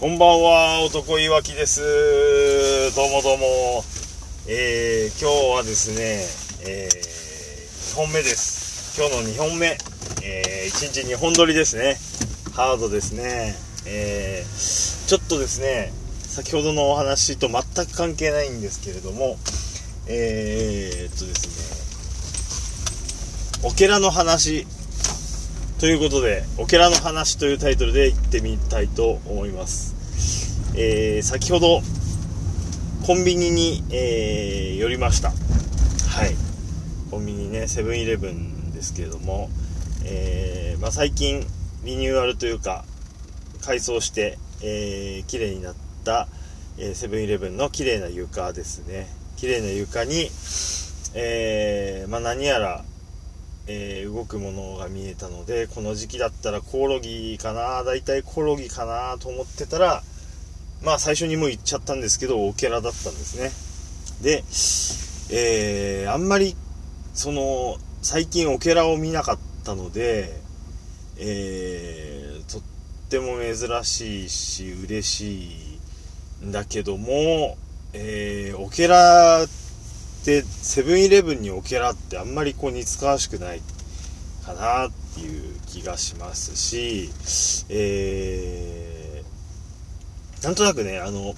こんばんは、男いわきです。どうもどうも。えー、今日はですね、えー、2本目です。今日の2本目。えー、1日2本撮りですね。ハードですね。えー、ちょっとですね、先ほどのお話と全く関係ないんですけれども、えー、っとですね、オケラの話ということで、オケラの話というタイトルで行ってみたいと思います。えー、先ほど、コンビニに、えー寄りました。はい。コンビニね、セブンイレブンですけれども、えーまあ、最近、リニューアルというか、改装して、えー、綺麗になった、えーセブンイレブンの綺麗な床ですね。綺麗な床に、えーまあ、何やら、えー動くものが見えたのでこの時期だったらコオロギかなだいたいコオロギかなと思ってたらまあ最初にもう言っちゃったんですけどオケラだったんですね。で、えーあんまりその最近オケラを見なかったのでえーとっても珍しいし嬉しいんだけども、えーオケラってでセブンイレブンにオケラってあんまりこう似つかわしくないかなっていう気がしますし、えー、なんとなくね、あの、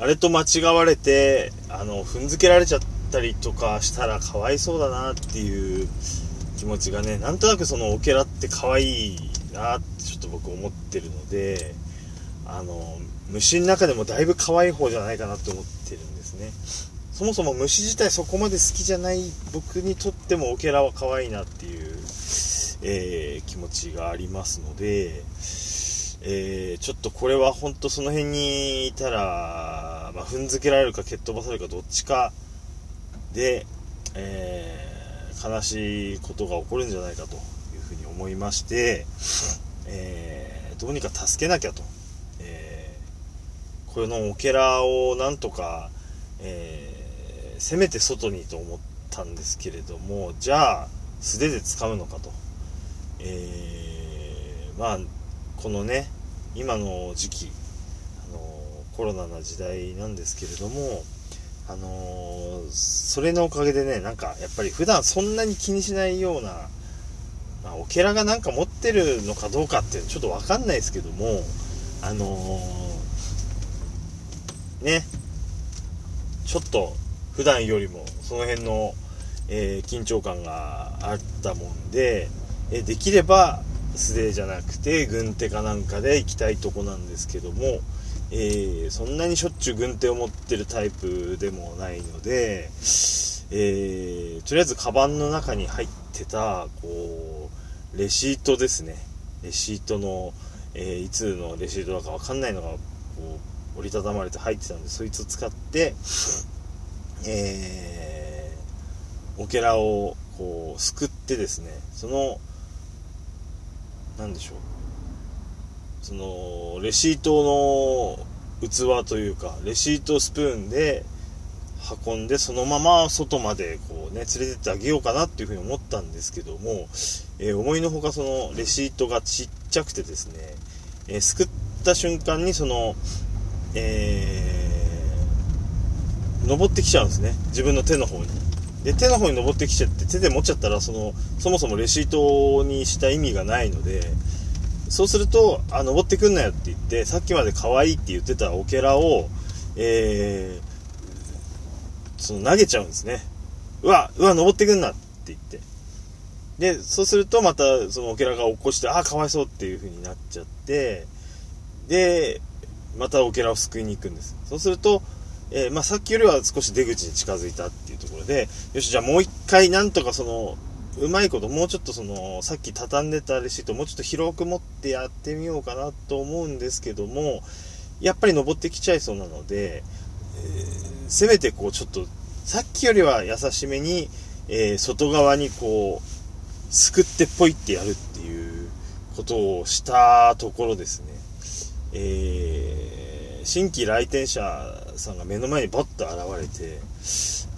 あれと間違われて、あの、踏んづけられちゃったりとかしたらかわいそうだなっていう気持ちがね、なんとなくそのオケラって可愛いなってちょっと僕思ってるので、あの、虫の中でもだいぶ可愛い方じゃないかなと思ってるんですね。そもそも虫自体そこまで好きじゃない僕にとってもオケラは可愛いなっていう、えー気持ちがありますので、えーちょっとこれは本当その辺にいたら、まあ、踏んづけられるか蹴っ飛ばされるかどっちかで、えー悲しいことが起こるんじゃないかというふうに思いまして、えーどうにか助けなきゃと、えーこのオケラをなんとか、えせめて外にと思ったんですけれどもじゃあ素手で掴むのかと、えーまあこのね今の時期あのコロナな時代なんですけれどもあのーそれのおかげでねなんかやっぱり普段そんなに気にしないような、まあ、オケラがなんか持ってるのかどうかっていうのちょっとわかんないですけどもあのーねちょっと普段よりもその辺の、えー緊張感があったもんで、えできれば素手じゃなくて軍手かなんかで行きたいとこなんですけども、えーそんなにしょっちゅう軍手を持ってるタイプでもないので、えーとりあえずカバンの中に入ってたこうレシートですね。レシートの、えーいつのレシートだかわかんないのがこう折りたたまれて入ってたんでそいつを使ってえー、オケラをこうすくってですねそのなんでしょう。そのレシートの器というかレシートスプーンで運んでそのまま外までこうね連れてってあげようかなっていうふうに思ったんですけども、えー思いのほかそのレシートがちっちゃくてですね、えーすくった瞬間にそのえー登ってきちゃうんですね。自分の手の方に。で手の方に登ってきちゃって手で持っちゃったらそのそもそもレシートにした意味がないのでそうするとあ登ってくんなよって言ってさっきまで可愛いって言ってたオケラをえーその投げちゃうんですね。うわうわ登ってくんなって言って。でそうするとまたそのオケラが起こしてああかわいそうっていう風になっちゃってでまたオケラを救いに行くんです。そうすると、えーまあ、さっきよりは少し出口に近づいたっていうところでよしじゃあもう一回なんとかそのうまいこともうちょっとそのさっき畳んでたレシートもうちょっと広く持ってやってみようかなと思うんですけどもやっぱり登ってきちゃいそうなので、えーせめてこうちょっとさっきよりは優しめに、えー外側にこうすくってポイってやるっていうことをしたところですね、えー新規来店者さんが目の前にバッと現れて、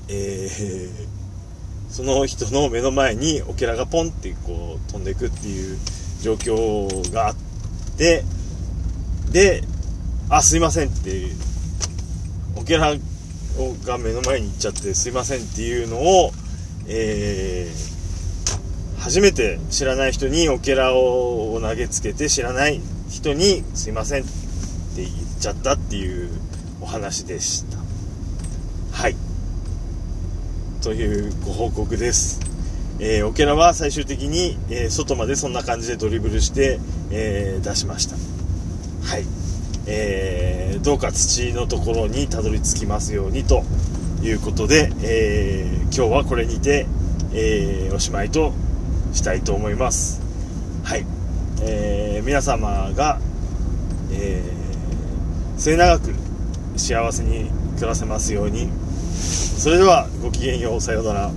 えーその人の目の前にオケラがポンってこう飛んでいくっていう状況があってであすいませんっていうオケラが目の前に行っちゃってすいませんっていうのを、えー、初めて知らない人にオケラを投げつけて知らない人にすいませんちゃったっていうお話でした。はい。というご報告です。えー、オケラは最終的に、えー、外までそんな感じでドリブルして、えー、出しました。はい。えー、どうか土のところにたどり着きますようにということで、えー、今日はこれにて、えー、おしまいとしたいと思います。はい、えー、皆様が、え末永く幸せに暮らせますように。それではごきげんよう。さようなら。